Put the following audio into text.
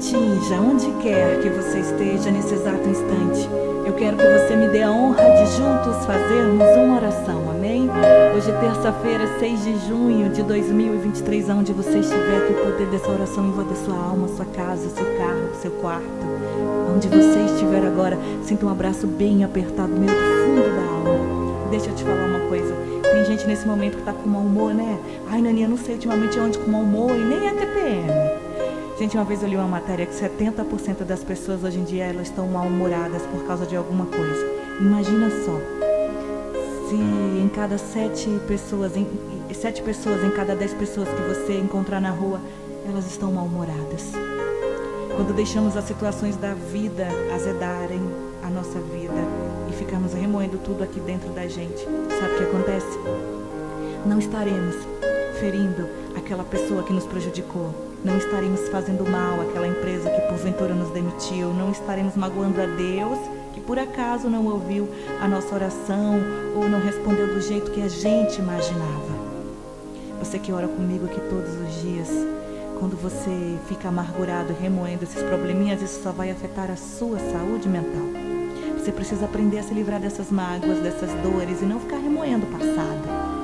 atinja onde quer que você esteja nesse exato instante. Eu quero que você me dê a honra de juntos fazermos uma oração, amém? Hoje é terça-feira, 6 de junho de 2023, onde você estiver, que o poder dessa oração invada sua alma, sua casa, seu carro, seu quarto. Onde você estiver agora, sinta um abraço bem apertado, meio do fundo da alma. Deixa eu te falar uma coisa. Tem gente nesse momento que tá com mau humor, né? Ai, Naninha, não sei ultimamente onde com mau humor e nem é TPM. Gente, uma vez eu li uma matéria que 70% das pessoas hoje em dia elas estão mal-humoradas por causa de alguma coisa. Imagina só. Se em cada sete pessoas, em, sete pessoas em cada dez pessoas que você encontrar na rua, elas estão mal-humoradas. Quando deixamos as situações da vida azedarem a nossa vida e ficamos remoendo tudo aqui dentro da gente, sabe o que acontece? Não estaremos ferindo aquela pessoa que nos prejudicou. Não estaremos fazendo mal àquela empresa que porventura nos demitiu. Não estaremos magoando a Deus que por acaso não ouviu a nossa oração ou não respondeu do jeito que a gente imaginava. Você que ora comigo aqui todos os dias, quando você fica amargurado remoendo esses probleminhas, isso só vai afetar a sua saúde mental. Você precisa aprender a se livrar dessas mágoas, dessas dores e não ficar remoendo o passado.